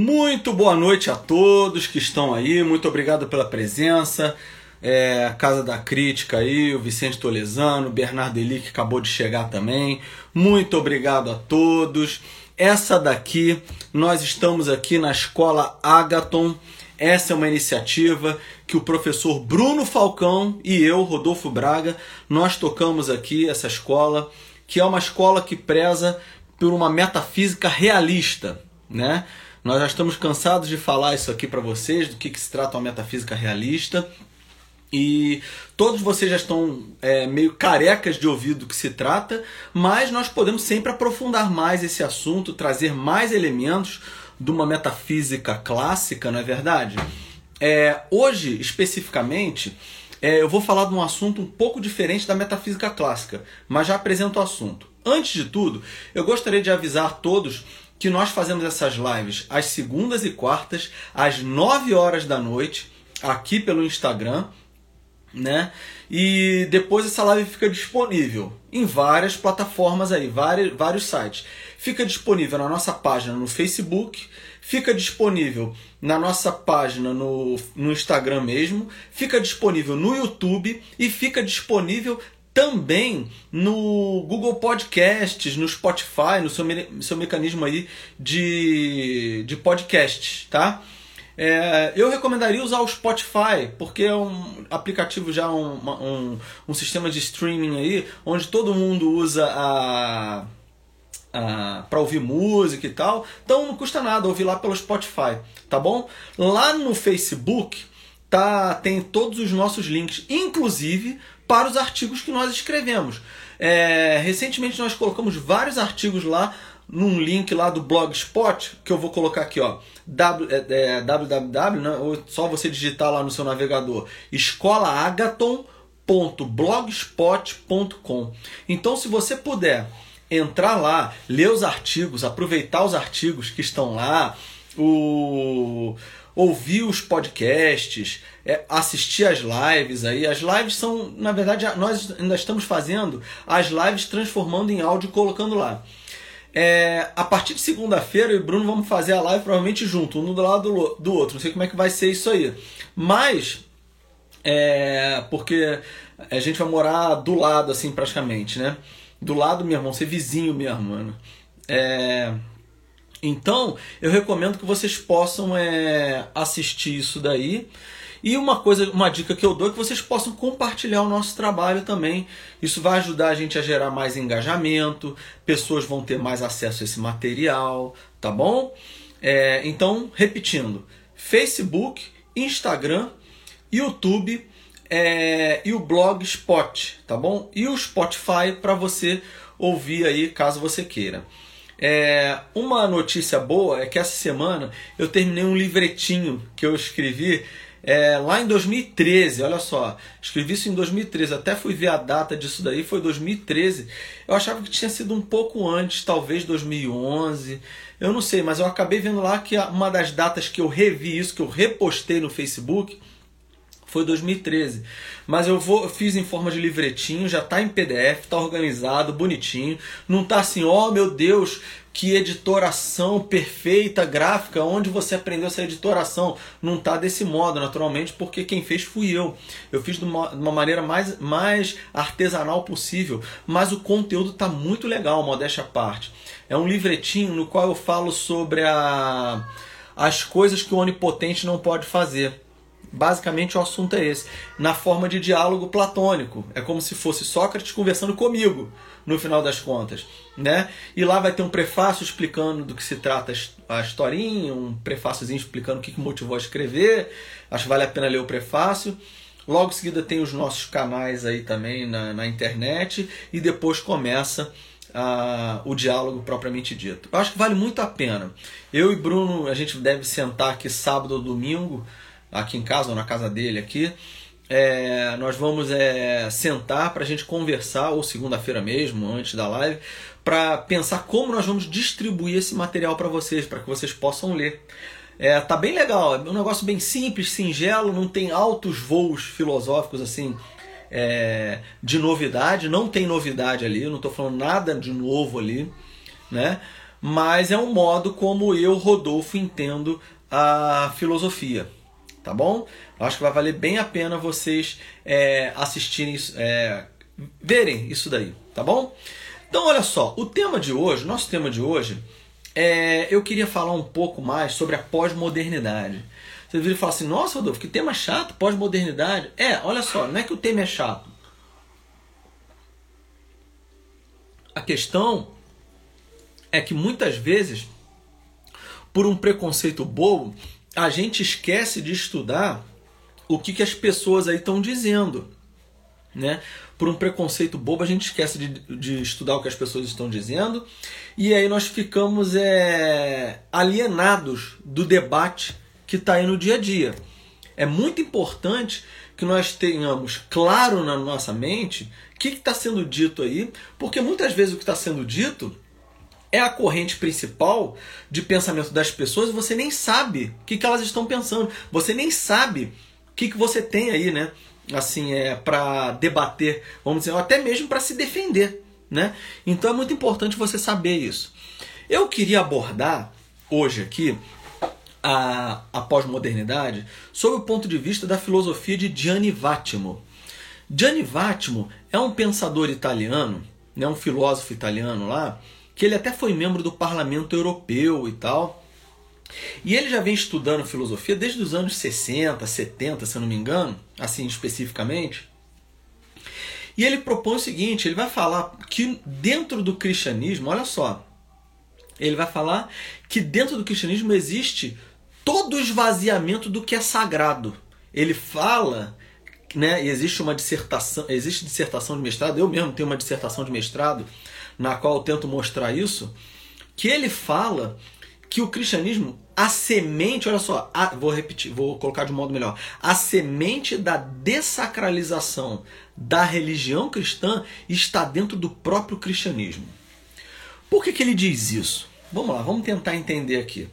Muito boa noite a todos que estão aí, muito obrigado pela presença. É, Casa da Crítica aí, o Vicente Tolesano, Bernardo Eli que acabou de chegar também. Muito obrigado a todos. Essa daqui, nós estamos aqui na Escola Agaton. Essa é uma iniciativa que o professor Bruno Falcão e eu, Rodolfo Braga, nós tocamos aqui essa escola, que é uma escola que preza por uma metafísica realista, né? Nós já estamos cansados de falar isso aqui para vocês, do que, que se trata uma metafísica realista. E todos vocês já estão é, meio carecas de ouvir do que se trata, mas nós podemos sempre aprofundar mais esse assunto, trazer mais elementos de uma metafísica clássica, não é verdade? É, hoje, especificamente, é, eu vou falar de um assunto um pouco diferente da metafísica clássica, mas já apresento o assunto. Antes de tudo, eu gostaria de avisar todos que nós fazemos essas lives às segundas e quartas, às 9 horas da noite, aqui pelo Instagram, né? E depois essa live fica disponível em várias plataformas aí, vários, vários sites. Fica disponível na nossa página no Facebook, fica disponível na nossa página no, no Instagram mesmo, fica disponível no YouTube e fica disponível também no Google Podcasts, no Spotify, no seu, seu mecanismo aí de, de podcasts, tá? É, eu recomendaria usar o Spotify, porque é um aplicativo já, um, um, um sistema de streaming aí, onde todo mundo usa a, a para ouvir música e tal. Então não custa nada ouvir lá pelo Spotify, tá bom? Lá no Facebook tá, tem todos os nossos links, inclusive para os artigos que nós escrevemos. É, recentemente nós colocamos vários artigos lá num link lá do Blogspot, que eu vou colocar aqui, ó, www, né, ou só você digitar lá no seu navegador, escolaagaton.blogspot.com. Então, se você puder entrar lá, ler os artigos, aproveitar os artigos que estão lá, o ouvir os podcasts, é, assistir as lives aí. As lives são, na verdade, nós ainda estamos fazendo as lives transformando em áudio e colocando lá. É, a partir de segunda-feira, eu e Bruno vamos fazer a live provavelmente junto, um do lado do, outro. Não sei como é que vai ser isso aí. Mas, é, porque a gente vai morar do lado, assim, praticamente, né? Do lado mesmo, vão ser vizinho mesmo, mano. É, então, eu recomendo que vocês possam é, assistir isso daí. E uma coisa, uma dica que eu dou é que vocês possam compartilhar o nosso trabalho também. Isso vai ajudar a gente a gerar mais engajamento, pessoas vão ter mais acesso a esse material, tá bom? É, então, repetindo: Facebook, Instagram, YouTube é, e o Blogspot, tá bom? E o Spotify para você ouvir aí caso você queira. É, uma notícia boa é que essa semana eu terminei um livretinho que eu escrevi é, lá em 2013, olha só, escrevi isso em 2013, até fui ver a data disso daí, foi 2013. Eu achava que tinha sido um pouco antes, talvez 2011, eu não sei, mas eu acabei vendo lá que uma das datas que eu revi isso, que eu repostei no Facebook, foi 2013. Mas eu vou, fiz em forma de livretinho, já está em PDF, está organizado, bonitinho. Não está assim, ó oh, meu Deus, que editoração perfeita, gráfica, onde você aprendeu essa editoração. Não está desse modo, naturalmente, porque quem fez fui eu. Eu fiz de uma, de uma maneira mais, mais artesanal possível, mas o conteúdo está muito legal, modéstia à parte. É um livretinho no qual eu falo sobre a, as coisas que o onipotente não pode fazer. Basicamente o assunto é esse, na forma de diálogo platônico. É como se fosse Sócrates conversando comigo, no final das contas, né? E lá vai ter um prefácio explicando do que se trata a historinha, um prefáciozinho explicando o que motivou a escrever. Acho que vale a pena ler o prefácio. Logo em seguida tem os nossos canais aí também na, na internet e depois começa a, o diálogo propriamente dito. Eu acho que vale muito a pena. Eu e Bruno, a gente deve sentar aqui sábado ou domingo aqui em casa ou na casa dele aqui. É, nós vamos é, sentar para a gente conversar, ou segunda-feira mesmo, antes da live, para pensar como nós vamos distribuir esse material para vocês, para que vocês possam ler. É, tá bem legal, é um negócio bem simples, singelo, não tem altos voos filosóficos assim é, de novidade, não tem novidade ali, não estou falando nada de novo ali, né? mas é um modo como eu, Rodolfo, entendo a filosofia. Tá bom? Eu acho que vai valer bem a pena vocês é, assistirem, é, verem isso daí, tá bom? Então, olha só, o tema de hoje, nosso tema de hoje, é, eu queria falar um pouco mais sobre a pós-modernidade. Você vira e fala assim, nossa, Rodolfo, que tema chato, pós-modernidade. É, olha só, não é que o tema é chato. A questão é que muitas vezes, por um preconceito bobo, a gente esquece de estudar o que, que as pessoas aí estão dizendo. Né? Por um preconceito bobo, a gente esquece de, de estudar o que as pessoas estão dizendo e aí nós ficamos é, alienados do debate que está aí no dia a dia. É muito importante que nós tenhamos claro na nossa mente o que está sendo dito aí, porque muitas vezes o que está sendo dito é a corrente principal de pensamento das pessoas e você nem sabe o que, que elas estão pensando. Você nem sabe o que, que você tem aí, né? Assim, é para debater, vamos dizer, até mesmo para se defender, né? Então é muito importante você saber isso. Eu queria abordar hoje aqui a, a pós-modernidade sob o ponto de vista da filosofia de Gianni Vattimo. Gianni Vattimo é um pensador italiano, né, um filósofo italiano lá, que ele até foi membro do Parlamento Europeu e tal. E ele já vem estudando filosofia desde os anos 60, 70, se eu não me engano, assim especificamente. E ele propõe o seguinte: ele vai falar que dentro do cristianismo, olha só, ele vai falar que dentro do cristianismo existe todo o esvaziamento do que é sagrado. Ele fala, né, existe uma dissertação, existe dissertação de mestrado, eu mesmo tenho uma dissertação de mestrado na qual eu tento mostrar isso, que ele fala que o cristianismo, a semente, olha só, a, vou repetir, vou colocar de um modo melhor, a semente da desacralização da religião cristã está dentro do próprio cristianismo. Por que, que ele diz isso? Vamos lá, vamos tentar entender aqui.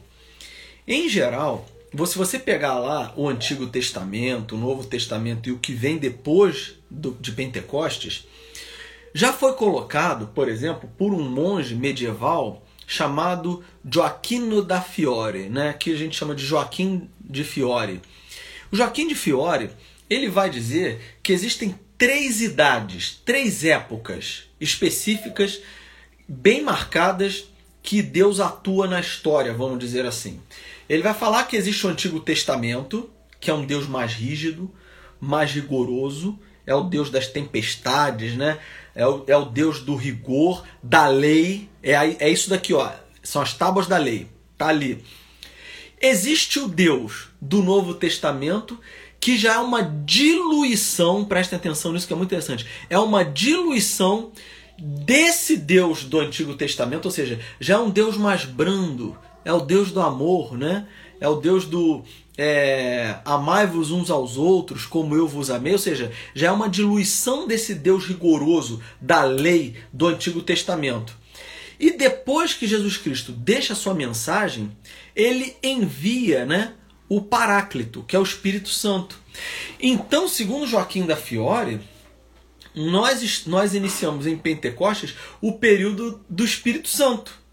Em geral, se você pegar lá o Antigo Testamento, o Novo Testamento e o que vem depois do, de Pentecostes, já foi colocado, por exemplo, por um monge medieval chamado Joaquino da Fiore, né, que a gente chama de Joaquim de Fiore. O Joaquim de Fiore, ele vai dizer que existem três idades, três épocas específicas bem marcadas que Deus atua na história, vamos dizer assim. Ele vai falar que existe o Antigo Testamento, que é um Deus mais rígido, mais rigoroso, é o Deus das tempestades, né? É o, é o Deus do rigor, da lei. É, é isso daqui, ó. São as tábuas da lei. Tá ali. Existe o Deus do Novo Testamento que já é uma diluição, prestem atenção nisso que é muito interessante. É uma diluição desse Deus do Antigo Testamento, ou seja, já é um Deus mais brando, é o Deus do amor, né? É o Deus do é, amai-vos uns aos outros como eu vos amei, ou seja, já é uma diluição desse Deus rigoroso da lei do Antigo Testamento. E depois que Jesus Cristo deixa a sua mensagem, ele envia, né, o Paráclito, que é o Espírito Santo. Então, segundo Joaquim da Fiore, nós, nós iniciamos em Pentecostes o período do Espírito Santo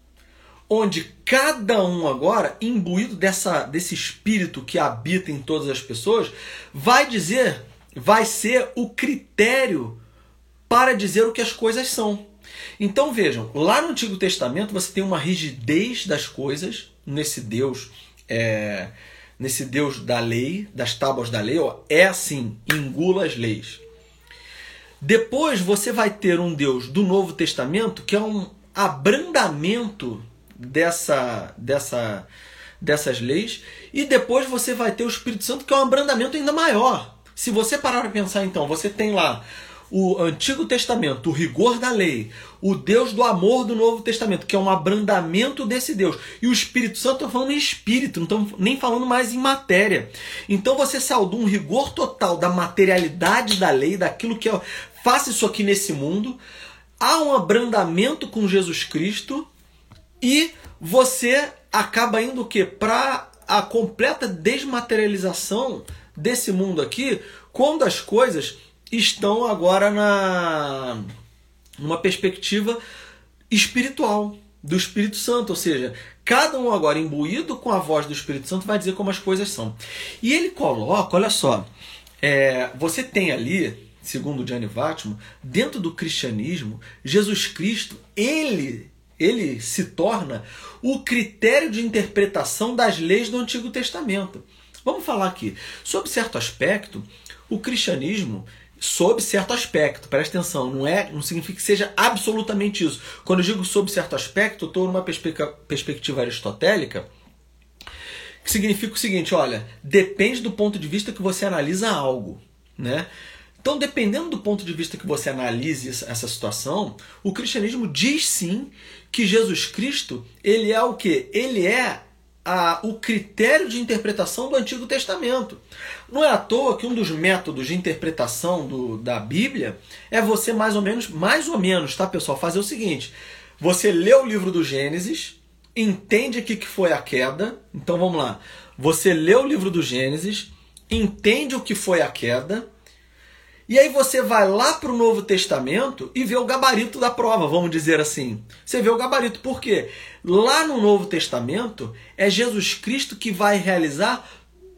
onde cada um agora, imbuído dessa, desse espírito que habita em todas as pessoas, vai dizer, vai ser o critério para dizer o que as coisas são. Então vejam, lá no Antigo Testamento você tem uma rigidez das coisas nesse Deus, é, nesse Deus da lei, das tábuas da lei, ó, é assim, engula as leis. Depois você vai ter um Deus do Novo Testamento que é um abrandamento dessa, dessa, dessas leis. E depois você vai ter o Espírito Santo, que é um abrandamento ainda maior. Se você parar para pensar, então, você tem lá o Antigo Testamento, o rigor da lei, o Deus do amor do Novo Testamento, que é um abrandamento desse Deus, e o Espírito Santo, falando em espírito, não estamos nem falando mais em matéria. Então você saiu de um rigor total da materialidade da lei, daquilo que é, faça isso aqui nesse mundo, há um abrandamento com Jesus Cristo, e você acaba indo o quê? Para a completa desmaterialização desse mundo aqui, quando as coisas estão agora na numa perspectiva espiritual, do Espírito Santo, ou seja, cada um agora imbuído com a voz do Espírito Santo vai dizer como as coisas são. E ele coloca, olha só, é, você tem ali, segundo Gianni Vattimo, dentro do cristianismo, Jesus Cristo, ele ele se torna o critério de interpretação das leis do Antigo Testamento. Vamos falar aqui. Sob certo aspecto, o cristianismo sob certo aspecto. Presta atenção, não é, não significa que seja absolutamente isso. Quando eu digo sob certo aspecto, estou numa perspectiva aristotélica, que significa o seguinte, olha, depende do ponto de vista que você analisa algo, né? Então, dependendo do ponto de vista que você analise essa situação, o cristianismo diz sim que Jesus Cristo, ele é o que? Ele é a, o critério de interpretação do Antigo Testamento. Não é à toa que um dos métodos de interpretação do, da Bíblia é você mais ou menos, mais ou menos, tá pessoal, fazer o seguinte: você lê o livro do Gênesis, entende o que, que foi a queda. Então vamos lá. Você lê o livro do Gênesis, entende o que foi a queda, e aí você vai lá para o Novo Testamento e vê o gabarito da prova, vamos dizer assim. Você vê o gabarito, por quê? Lá no Novo Testamento é Jesus Cristo que vai realizar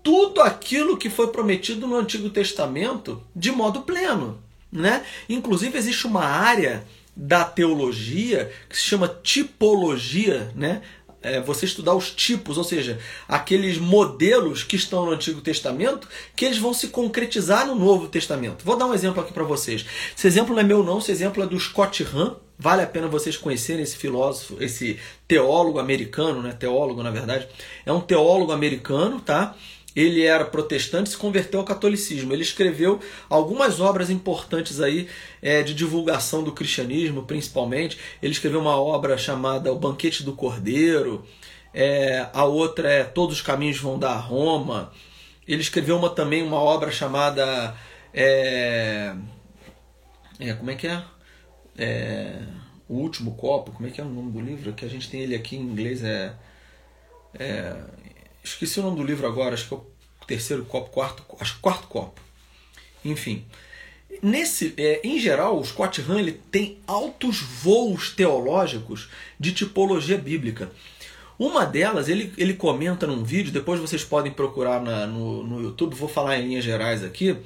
tudo aquilo que foi prometido no Antigo Testamento de modo pleno. Né? Inclusive existe uma área da teologia que se chama tipologia, né? É, você estudar os tipos, ou seja, aqueles modelos que estão no Antigo Testamento, que eles vão se concretizar no Novo Testamento. Vou dar um exemplo aqui para vocês. Esse exemplo não é meu não, esse exemplo é do Scott Hahn. Vale a pena vocês conhecerem esse filósofo, esse teólogo americano, né? Teólogo, na verdade. É um teólogo americano, tá? Ele era protestante se converteu ao catolicismo. Ele escreveu algumas obras importantes aí é, de divulgação do cristianismo, principalmente. Ele escreveu uma obra chamada O Banquete do Cordeiro, é, a outra é Todos os Caminhos Vão dar a Roma. Ele escreveu uma, também uma obra chamada. É, é, como é que é? é? O Último Copo, como é que é o nome do livro? Que a gente tem ele aqui em inglês é, é Esqueci o nome do livro agora, acho que é o terceiro copo, quarto, acho quarto copo. Enfim. Nesse, é, em geral, o Scott Hahn ele tem altos voos teológicos de tipologia bíblica. Uma delas, ele, ele comenta num vídeo, depois vocês podem procurar na, no, no YouTube, vou falar em linhas gerais aqui.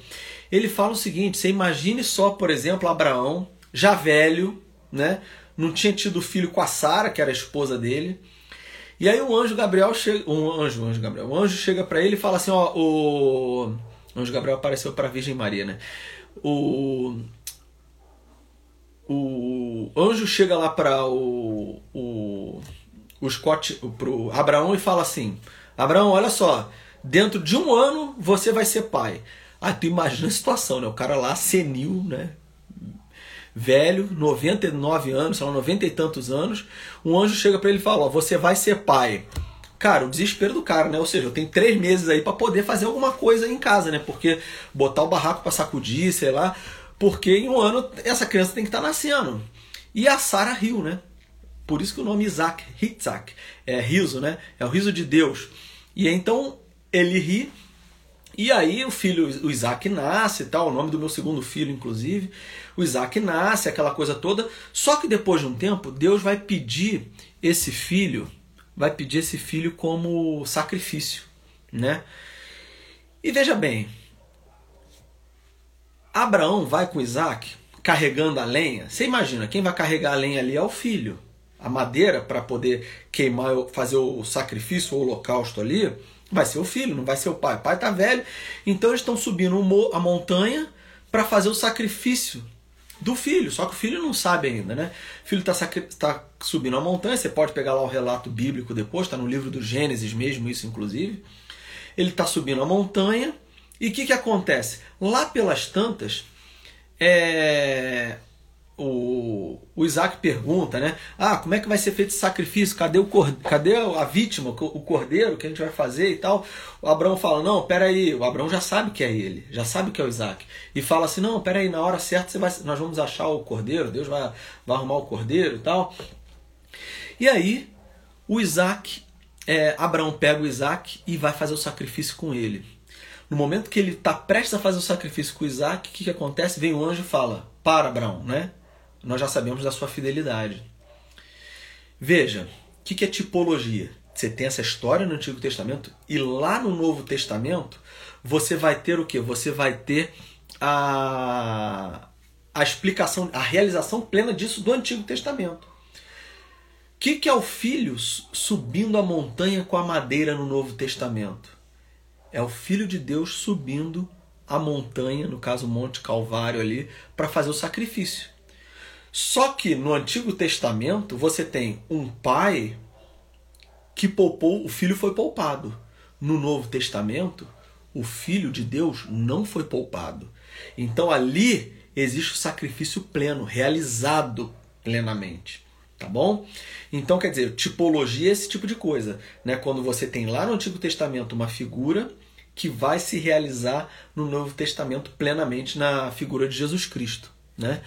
Ele fala o seguinte: você imagine só, por exemplo, Abraão, já velho, né? não tinha tido filho com a Sara, que era a esposa dele, e aí o anjo Gabriel chega, um anjo, anjo Gabriel, o anjo chega para ele e fala assim, ó, o anjo Gabriel apareceu para a Virgem Maria, né? O o anjo chega lá para o, o o Scott, pro Abraão e fala assim: Abraão, olha só, dentro de um ano você vai ser pai. Ah, tu imagina a situação, né? O cara lá senil, né? Velho, 99 anos, sei lá, 90 e tantos anos, um anjo chega para ele e fala: ó, você vai ser pai. Cara, o desespero do cara, né? Ou seja, eu tenho três meses aí para poder fazer alguma coisa em casa, né? Porque botar o barraco para sacudir, sei lá, porque em um ano essa criança tem que estar tá nascendo. E a Sara riu, né? Por isso que o nome Isaac, Hitzak, é riso, né? É o riso de Deus. E então ele ri e aí o filho, o Isaac nasce, tal, o nome do meu segundo filho, inclusive. O Isaac nasce, aquela coisa toda. Só que depois de um tempo, Deus vai pedir esse filho, vai pedir esse filho como sacrifício, né? E veja bem, Abraão vai com Isaac carregando a lenha. Você imagina, quem vai carregar a lenha ali é o filho. A madeira para poder queimar, fazer o sacrifício, o holocausto ali, Vai ser o filho, não vai ser o pai. O pai está velho, então eles estão subindo a montanha para fazer o sacrifício do filho. Só que o filho não sabe ainda, né? O filho está tá subindo a montanha, você pode pegar lá o relato bíblico depois, está no livro do Gênesis mesmo, isso inclusive. Ele está subindo a montanha e o que, que acontece? Lá pelas tantas, é, o, o Isaac pergunta, né? Ah, como é que vai ser feito esse sacrifício? Cadê, o cadê a vítima, o cordeiro que a gente vai fazer e tal? O Abraão fala, não, peraí, o Abraão já sabe que é ele, já sabe que é o Isaac. E fala assim, não, peraí, na hora certa você vai, nós vamos achar o cordeiro, Deus vai, vai arrumar o cordeiro e tal. E aí, o Isaac, é, Abraão pega o Isaac e vai fazer o sacrifício com ele. No momento que ele está prestes a fazer o sacrifício com o Isaac, o que, que acontece? Vem o anjo e fala, para Abraão, né? Nós já sabemos da sua fidelidade. Veja, o que, que é tipologia? Você tem essa história no Antigo Testamento e lá no Novo Testamento você vai ter o que? Você vai ter a, a explicação, a realização plena disso do Antigo Testamento. O que, que é o filho subindo a montanha com a madeira no Novo Testamento? É o Filho de Deus subindo a montanha, no caso o Monte Calvário ali, para fazer o sacrifício. Só que no Antigo Testamento você tem um pai que poupou, o filho foi poupado. No Novo Testamento, o filho de Deus não foi poupado. Então ali existe o sacrifício pleno, realizado plenamente. Tá bom? Então, quer dizer, tipologia é esse tipo de coisa. Né? Quando você tem lá no Antigo Testamento uma figura que vai se realizar no Novo Testamento plenamente na figura de Jesus Cristo. Né?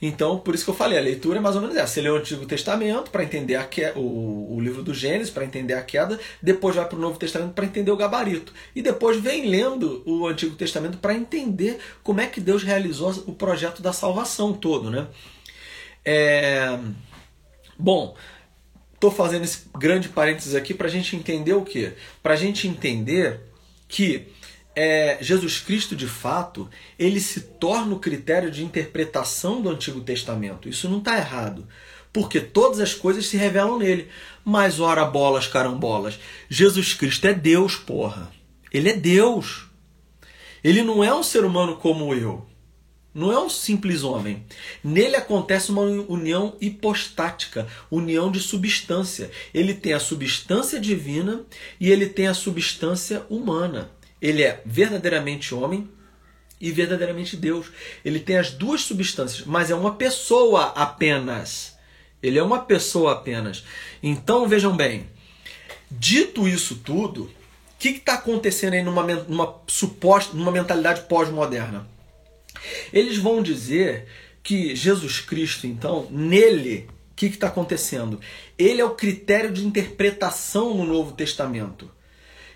Então, por isso que eu falei, a leitura é mais ou menos essa. Você lê o Antigo Testamento para entender a que... o, o livro do Gênesis, para entender a queda, depois vai para o Novo Testamento para entender o gabarito. E depois vem lendo o Antigo Testamento para entender como é que Deus realizou o projeto da salvação todo. Né? É... Bom, estou fazendo esse grande parênteses aqui para a gente entender o quê? Para a gente entender que é, Jesus Cristo, de fato, ele se torna o critério de interpretação do Antigo Testamento. Isso não está errado, porque todas as coisas se revelam nele. Mas, ora, bolas, carambolas, Jesus Cristo é Deus, porra. Ele é Deus. Ele não é um ser humano como eu. Não é um simples homem. Nele acontece uma união hipostática, união de substância. Ele tem a substância divina e ele tem a substância humana. Ele é verdadeiramente homem e verdadeiramente Deus. Ele tem as duas substâncias, mas é uma pessoa apenas. Ele é uma pessoa apenas. Então vejam bem, dito isso tudo, o que está acontecendo aí numa, numa suposta, numa mentalidade pós-moderna? Eles vão dizer que Jesus Cristo, então, nele, o que está acontecendo? Ele é o critério de interpretação no Novo Testamento.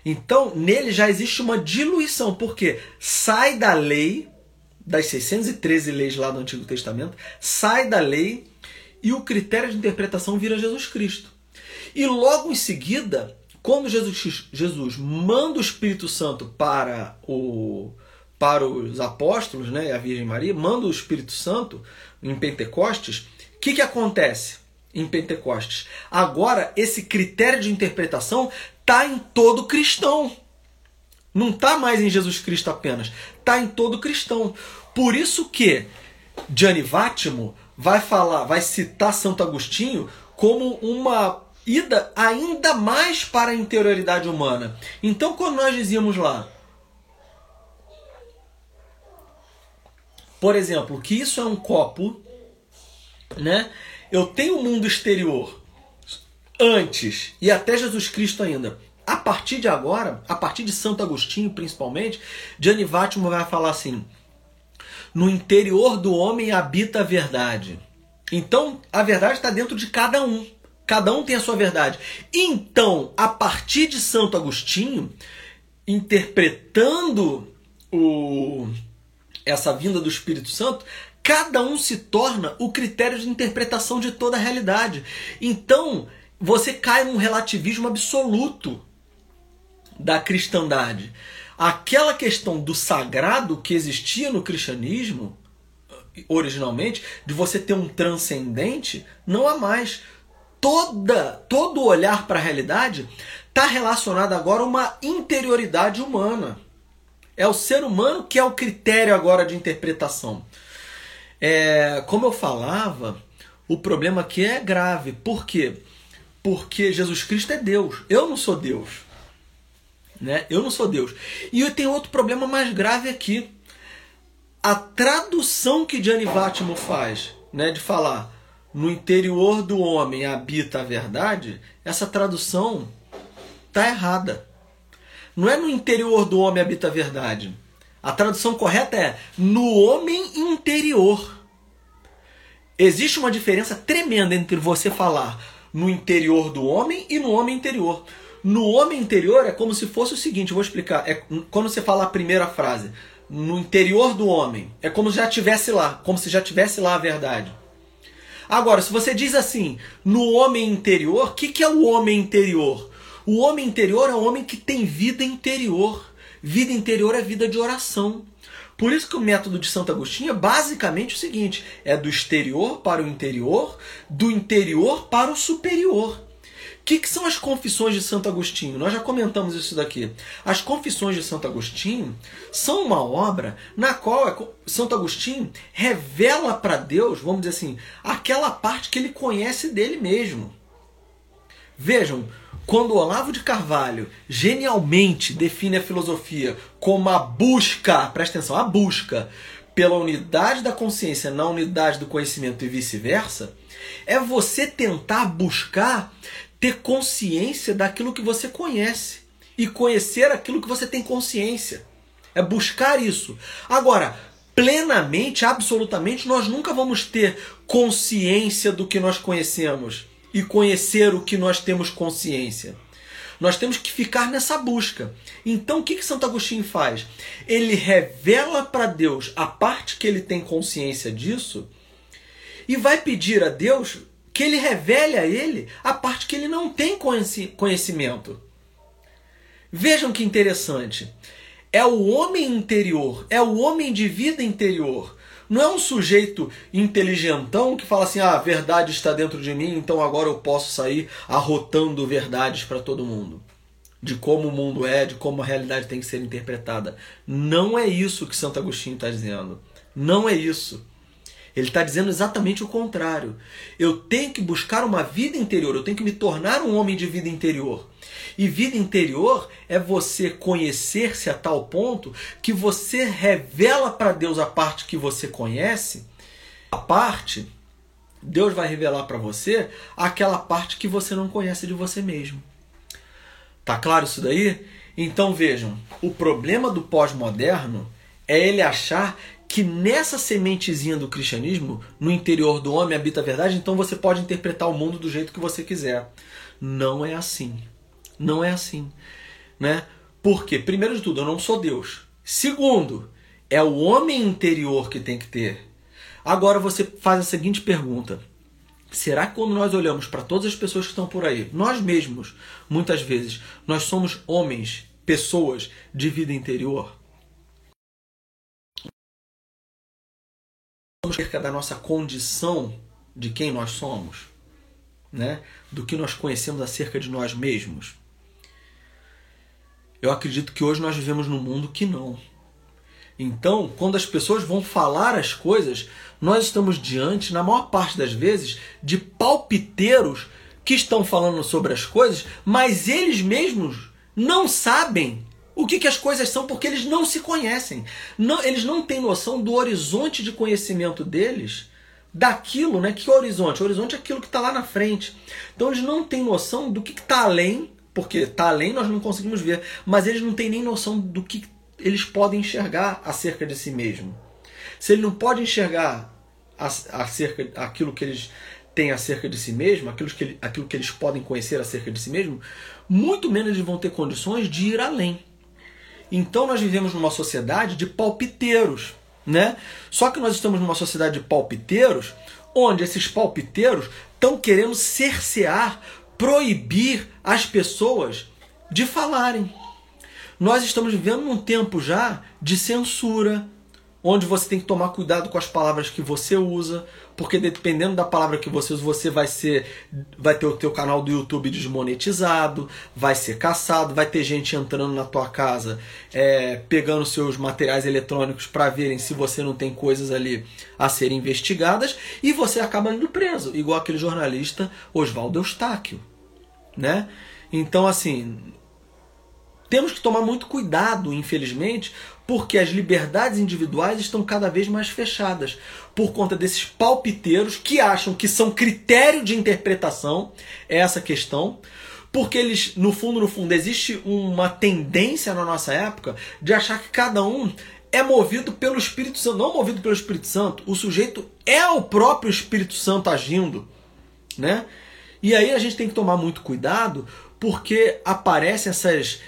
Então, nele já existe uma diluição, porque sai da lei, das 613 leis lá do Antigo Testamento, sai da lei e o critério de interpretação vira Jesus Cristo. E logo em seguida, quando Jesus, Jesus manda o Espírito Santo para, o, para os apóstolos, né, a Virgem Maria, manda o Espírito Santo em Pentecostes, o que, que acontece? Em Pentecostes. Agora, esse critério de interpretação está em todo cristão. Não está mais em Jesus Cristo apenas, está em todo cristão. Por isso que Gianni Vátimo vai falar, vai citar Santo Agostinho como uma ida ainda mais para a interioridade humana. Então, quando nós dizíamos lá, por exemplo, que isso é um copo, né? Eu tenho o mundo exterior antes e até Jesus Cristo ainda. A partir de agora, a partir de Santo Agostinho principalmente, Gianni Vattimo vai falar assim: no interior do homem habita a verdade. Então, a verdade está dentro de cada um. Cada um tem a sua verdade. Então, a partir de Santo Agostinho, interpretando o, essa vinda do Espírito Santo, Cada um se torna o critério de interpretação de toda a realidade. Então, você cai num relativismo absoluto da cristandade. Aquela questão do sagrado que existia no cristianismo, originalmente, de você ter um transcendente, não há mais. Toda, todo olhar para a realidade está relacionado agora a uma interioridade humana. É o ser humano que é o critério agora de interpretação. É, como eu falava, o problema aqui é grave. Por quê? Porque Jesus Cristo é Deus. Eu não sou Deus. Né? Eu não sou Deus. E tenho outro problema mais grave aqui. A tradução que Gianni Vattimo faz, né, de falar no interior do homem habita a verdade, essa tradução tá errada. Não é no interior do homem habita a verdade. A tradução correta é no homem interior. Existe uma diferença tremenda entre você falar no interior do homem e no homem interior. No homem interior é como se fosse o seguinte, eu vou explicar. É quando você fala a primeira frase, no interior do homem, é como se já tivesse lá, como se já tivesse lá a verdade. Agora, se você diz assim, no homem interior, o que, que é o homem interior? O homem interior é o homem que tem vida interior. Vida interior é vida de oração. Por isso que o método de Santo Agostinho é basicamente o seguinte: é do exterior para o interior, do interior para o superior. O que, que, são as confissões de Santo Agostinho? Nós já comentamos isso daqui. As confissões de Santo Agostinho são uma obra na qual é Santo Agostinho revela para Deus, vamos dizer assim, aquela parte que ele conhece dele mesmo. Vejam, quando Olavo de Carvalho genialmente define a filosofia como a busca, presta atenção, a busca pela unidade da consciência na unidade do conhecimento e vice-versa, é você tentar buscar ter consciência daquilo que você conhece e conhecer aquilo que você tem consciência. É buscar isso. Agora, plenamente, absolutamente, nós nunca vamos ter consciência do que nós conhecemos e conhecer o que nós temos consciência. Nós temos que ficar nessa busca. Então, o que, que Santo Agostinho faz? Ele revela para Deus a parte que ele tem consciência disso e vai pedir a Deus que ele revele a ele a parte que ele não tem conhecimento. Vejam que interessante. É o homem interior, é o homem de vida interior. Não é um sujeito inteligentão que fala assim: ah, a verdade está dentro de mim, então agora eu posso sair arrotando verdades para todo mundo. De como o mundo é, de como a realidade tem que ser interpretada. Não é isso que Santo Agostinho está dizendo. Não é isso. Ele está dizendo exatamente o contrário. Eu tenho que buscar uma vida interior, eu tenho que me tornar um homem de vida interior. E vida interior é você conhecer-se a tal ponto que você revela para Deus a parte que você conhece, a parte, Deus vai revelar para você aquela parte que você não conhece de você mesmo. Tá claro isso daí? Então vejam, o problema do pós-moderno é ele achar que nessa sementezinha do cristianismo, no interior do homem habita a verdade, então você pode interpretar o mundo do jeito que você quiser. Não é assim. Não é assim, né? Porque primeiro de tudo, eu não sou Deus. Segundo, é o homem interior que tem que ter. Agora você faz a seguinte pergunta: Será que quando nós olhamos para todas as pessoas que estão por aí, nós mesmos, muitas vezes, nós somos homens, pessoas de vida interior? Acerca da nossa condição de quem nós somos, né? do que nós conhecemos acerca de nós mesmos. Eu acredito que hoje nós vivemos num mundo que não. Então, quando as pessoas vão falar as coisas, nós estamos diante, na maior parte das vezes, de palpiteiros que estão falando sobre as coisas, mas eles mesmos não sabem o que, que as coisas são, porque eles não se conhecem. Não, eles não têm noção do horizonte de conhecimento deles, daquilo, né? Que horizonte? O horizonte é aquilo que está lá na frente. Então eles não têm noção do que está além, porque está além nós não conseguimos ver, mas eles não têm nem noção do que eles podem enxergar acerca de si mesmo. Se ele não pode enxergar acerca aquilo que eles têm acerca de si mesmo, aquilo que, aquilo que eles podem conhecer acerca de si mesmo, muito menos eles vão ter condições de ir além. Então nós vivemos numa sociedade de palpiteiros, né? Só que nós estamos numa sociedade de palpiteiros, onde esses palpiteiros estão querendo cercear, proibir as pessoas de falarem. Nós estamos vivendo num tempo já de censura, onde você tem que tomar cuidado com as palavras que você usa, porque dependendo da palavra que você usa, você vai ser vai ter o teu canal do YouTube desmonetizado, vai ser caçado, vai ter gente entrando na tua casa, é, pegando seus materiais eletrônicos para verem se você não tem coisas ali a serem investigadas e você acaba indo preso, igual aquele jornalista Oswaldo Eustáquio, né? Então assim, temos que tomar muito cuidado, infelizmente, porque as liberdades individuais estão cada vez mais fechadas por conta desses palpiteiros que acham que são critério de interpretação é essa questão, porque eles no fundo no fundo existe uma tendência na nossa época de achar que cada um é movido pelo Espírito Santo, não movido pelo Espírito Santo, o sujeito é o próprio Espírito Santo agindo, né? E aí a gente tem que tomar muito cuidado porque aparecem essas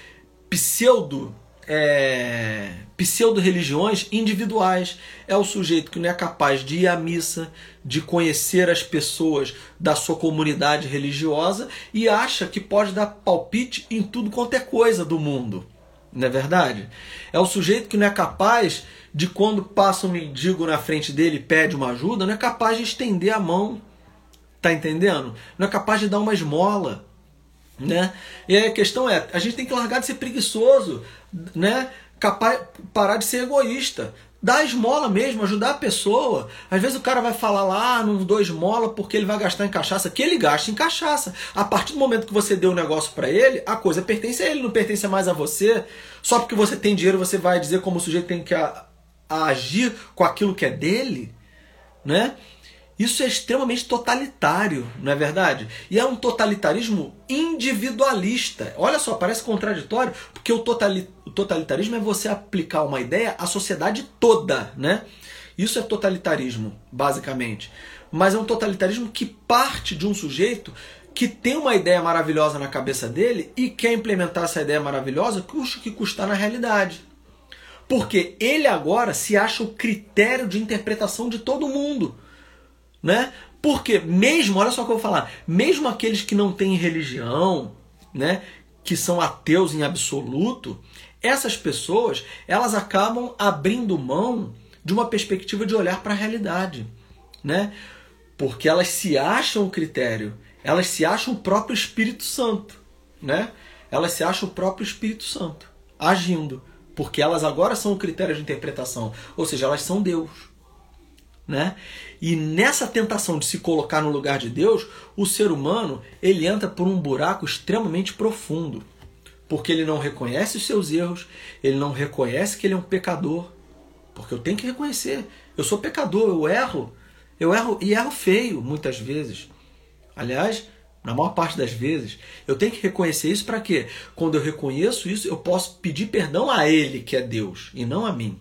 pseudo é, pseudo-religiões individuais. É o sujeito que não é capaz de ir à missa, de conhecer as pessoas da sua comunidade religiosa e acha que pode dar palpite em tudo quanto é coisa do mundo. Não é verdade? É o sujeito que não é capaz de, quando passa um mendigo na frente dele e pede uma ajuda, não é capaz de estender a mão. Tá entendendo? Não é capaz de dar uma esmola. Né? E a questão é, a gente tem que largar de ser preguiçoso, né? Capaz, parar de ser egoísta. Dar esmola mesmo, ajudar a pessoa. Às vezes o cara vai falar lá, ah, não dou esmola porque ele vai gastar em cachaça. Que ele gaste em cachaça. A partir do momento que você deu o um negócio para ele, a coisa pertence a ele, não pertence mais a você. Só porque você tem dinheiro, você vai dizer como o sujeito tem que a, a agir com aquilo que é dele, né? Isso é extremamente totalitário, não é verdade? E é um totalitarismo individualista. Olha só, parece contraditório, porque o, totalitarismo é você aplicar uma ideia à sociedade toda, né? Isso é totalitarismo, basicamente. Mas é um totalitarismo que parte de um sujeito que tem uma ideia maravilhosa na cabeça dele e quer implementar essa ideia maravilhosa, custe que custar na realidade. Porque ele agora se acha o critério de interpretação de todo mundo né? Porque mesmo, olha só o que eu vou falar, mesmo aqueles que não têm religião, né, que são ateus em absoluto, essas pessoas, elas acabam abrindo mão de uma perspectiva de olhar para a realidade, né? Porque elas se acham o critério, elas se acham o próprio Espírito Santo, né? Elas se acham o próprio Espírito Santo agindo, porque elas agora são o critério de interpretação, ou seja, elas são Deus né? E nessa tentação de se colocar no lugar de Deus, o ser humano ele entra por um buraco extremamente profundo, porque ele não reconhece os seus erros, ele não reconhece que ele é um pecador, porque eu tenho que reconhecer, eu sou pecador, eu erro, eu erro e erro feio muitas vezes. Aliás, na maior parte das vezes, eu tenho que reconhecer isso para quê? Quando eu reconheço isso, eu posso pedir perdão a Ele, que é Deus, e não a mim.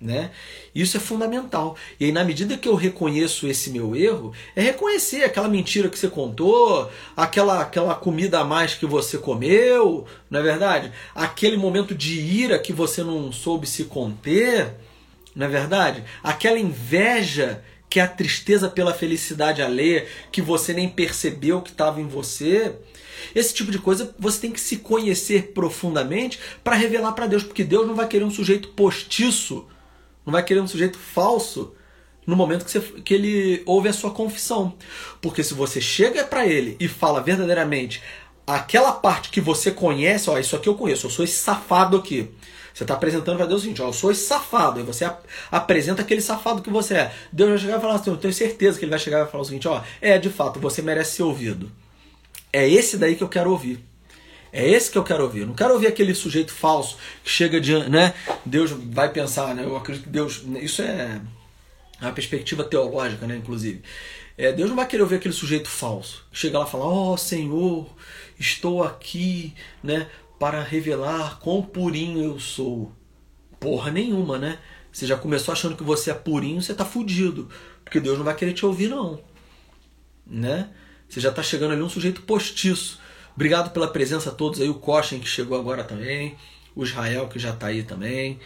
Né? Isso é fundamental. E aí, na medida que eu reconheço esse meu erro, é reconhecer aquela mentira que você contou, aquela, aquela comida a mais que você comeu, não é verdade? Aquele momento de ira que você não soube se conter, não é verdade? Aquela inveja que é a tristeza pela felicidade alheia, que você nem percebeu que estava em você. Esse tipo de coisa você tem que se conhecer profundamente para revelar para Deus, porque Deus não vai querer um sujeito postiço não vai querer um sujeito falso no momento que, você, que ele ouve a sua confissão. Porque se você chega para ele e fala verdadeiramente aquela parte que você conhece, ó, isso aqui eu conheço, eu sou esse safado aqui. Você está apresentando para Deus o seguinte, ó, eu sou esse safado. E você ap apresenta aquele safado que você é. Deus vai chegar e falar assim, eu tenho certeza que ele vai chegar e falar o seguinte, ó, é, de fato, você merece ser ouvido. É esse daí que eu quero ouvir. É esse que eu quero ouvir. Eu não quero ouvir aquele sujeito falso que chega de, né? Deus vai pensar, né? Eu acredito que Deus, isso é a perspectiva teológica, né? Inclusive, é, Deus não vai querer ouvir aquele sujeito falso chega lá e fala: "Ó oh, Senhor, estou aqui, né? Para revelar quão purinho eu sou." Porra nenhuma, né? Você já começou achando que você é purinho, você tá fudido, porque Deus não vai querer te ouvir não, né? Você já está chegando ali um sujeito postiço Obrigado pela presença a todos aí, o Koshin que chegou agora também, o Israel que já está aí também.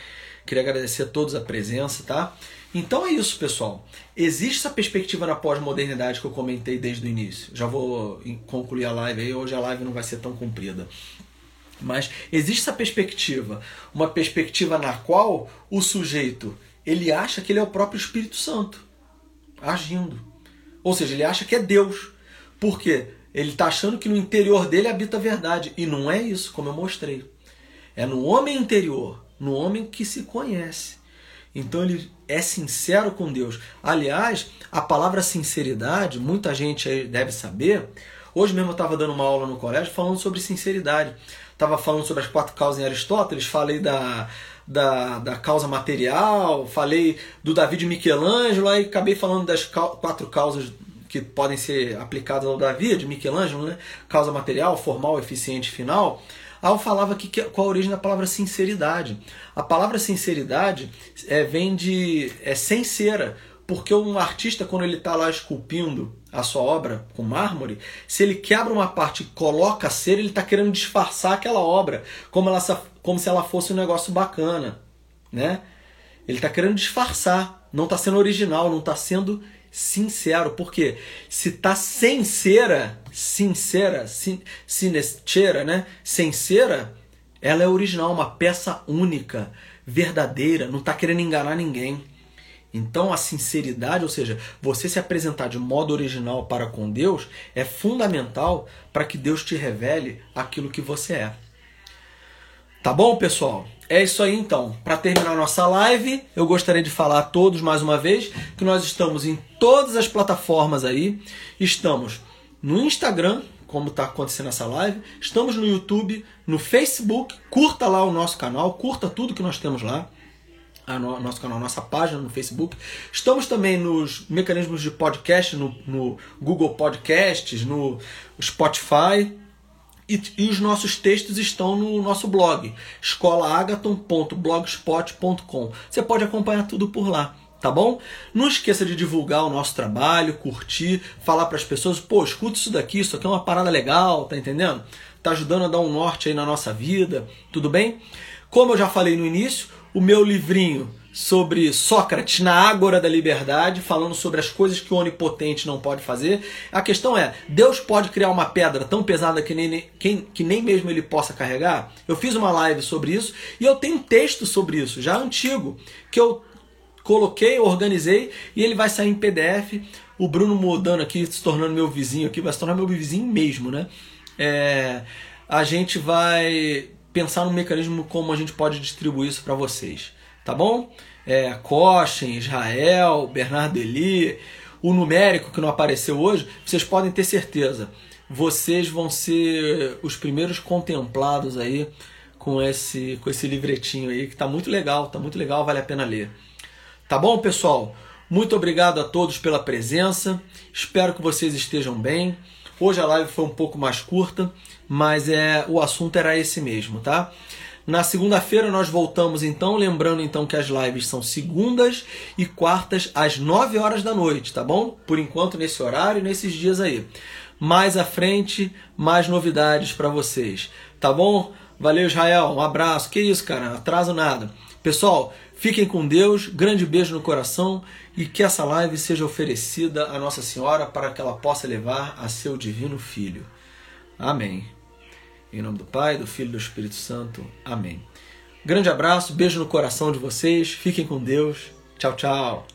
Queria agradecer a todos a presença, tá? Então é isso, pessoal. Existe essa perspectiva na pós-modernidade que eu comentei desde o início. Já vou concluir a live aí, hoje a live não vai ser tão comprida. Mas existe essa perspectiva, uma perspectiva na qual o sujeito ele acha que ele é o próprio Espírito Santo agindo. Ou seja, ele acha que é Deus. Por quê? Ele está achando que no interior dele habita a verdade. E não é isso, como eu mostrei. É no homem interior, no homem que se conhece. Então ele é sincero com Deus. Aliás, a palavra sinceridade, muita gente deve saber. Hoje mesmo eu estava dando uma aula no colégio falando sobre sinceridade. Estava falando sobre as quatro causas em Aristóteles, falei da, da, da causa material, falei do Davi de Michelangelo, aí acabei falando das quatro causas que podem ser aplicadas ao Davi, de Michelangelo, né? causa material, formal, eficiente, final. Al falava que, qual a origem da palavra sinceridade. A palavra sinceridade é, vem de é, sincera, Porque um artista, quando ele está lá esculpindo a sua obra com mármore, se ele quebra uma parte e coloca a cera, ele está querendo disfarçar aquela obra, como, ela, como se ela fosse um negócio bacana. Né? Ele está querendo disfarçar, não está sendo original, não está sendo sincero. Porque se está sem cera, sincera, sin, sinestera, né? sem cera, ela é original, uma peça única, verdadeira, não está querendo enganar ninguém. Então a sinceridade, ou seja, você se apresentar de modo original para com Deus, é fundamental para que Deus te revele aquilo que você é. Tá bom, pessoal? É isso aí então. Para terminar nossa live, eu gostaria de falar a todos mais uma vez que nós estamos em todas as plataformas aí. Estamos no Instagram, como está acontecendo essa live. Estamos no YouTube, no Facebook. Curta lá o nosso canal, curta tudo que nós temos lá. No, nosso canal, nossa página no Facebook. Estamos também nos mecanismos de podcast, no, no Google Podcasts, no Spotify. E, e, os nossos textos estão no nosso blog, escolaagaton.blogspot.com. Você pode acompanhar tudo por lá tá bom? Não esqueça de divulgar o nosso trabalho, curtir, falar para as pessoas, pô, escuta isso daqui, isso aqui é uma parada legal, tá entendendo? Tá ajudando a dar um norte aí na nossa vida, tudo bem? Como eu já falei no início, o meu livrinho sobre Sócrates na Ágora da Liberdade, falando sobre as coisas que o onipotente não pode fazer. A questão é: Deus pode criar uma pedra tão pesada que nem, que, nem mesmo ele possa carregar? Eu fiz uma live sobre isso e eu tenho um texto sobre isso, já antigo, que eu coloquei, organizei e ele vai sair em PDF. O Bruno mudando aqui, se tornando meu vizinho aqui, vai se tornar meu vizinho mesmo, né? É, a gente vai pensar no mecanismo como a gente pode distribuir isso para vocês, tá bom? É, Israel, Bernardo Eli, o numérico que não apareceu hoje, vocês podem ter certeza, vocês vão ser os primeiros contemplados aí com esse com esse livretinho aí que tá muito legal, tá muito legal, vale a pena ler. Tá bom, pessoal? Muito obrigado a todos pela presença. Espero que vocês estejam bem. Hoje a live foi um pouco mais curta, mas é o assunto era esse mesmo, tá? Na segunda-feira nós voltamos então, lembrando então que as lives são segundas e quartas às 9 horas da noite, tá bom? Por enquanto nesse horário nesses dias aí. Mais à frente, mais novidades para vocês, tá bom? Valeu, Israel. Um abraço. Que isso, cara? Atraso nada. Pessoal, Fiquem com Deus, grande beijo no coração e que essa live seja oferecida a Nossa Senhora para que ela possa levar a seu divino Filho. Amém. Em nome do Pai, do Filho e do Espírito Santo. Amém. Grande abraço, beijo no coração de vocês. Fiquem com Deus. Tchau, tchau.